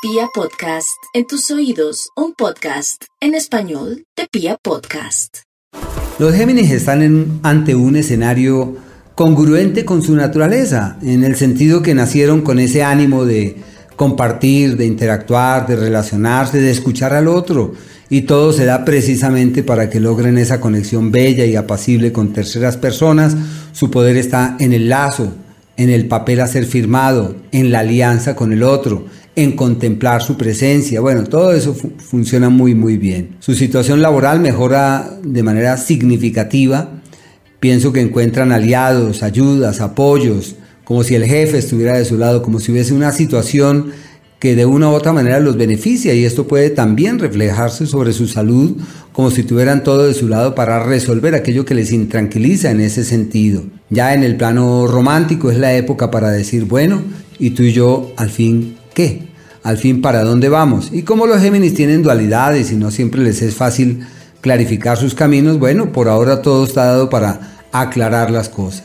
Pia Podcast, en tus oídos, un podcast en español de Pia Podcast. Los Géminis están ante un escenario congruente con su naturaleza, en el sentido que nacieron con ese ánimo de compartir, de interactuar, de relacionarse, de escuchar al otro. Y todo se da precisamente para que logren esa conexión bella y apacible con terceras personas. Su poder está en el lazo, en el papel a ser firmado, en la alianza con el otro, en contemplar su presencia. Bueno, todo eso funciona muy muy bien. Su situación laboral mejora de manera significativa. Pienso que encuentran aliados, ayudas, apoyos, como si el jefe estuviera de su lado, como si hubiese una situación que de una u otra manera los beneficia y esto puede también reflejarse sobre su salud como si tuvieran todo de su lado para resolver aquello que les intranquiliza en ese sentido. Ya en el plano romántico es la época para decir, bueno, ¿y tú y yo al fin qué? Al fin, ¿para dónde vamos? Y como los Géminis tienen dualidades y no siempre les es fácil clarificar sus caminos, bueno, por ahora todo está dado para aclarar las cosas.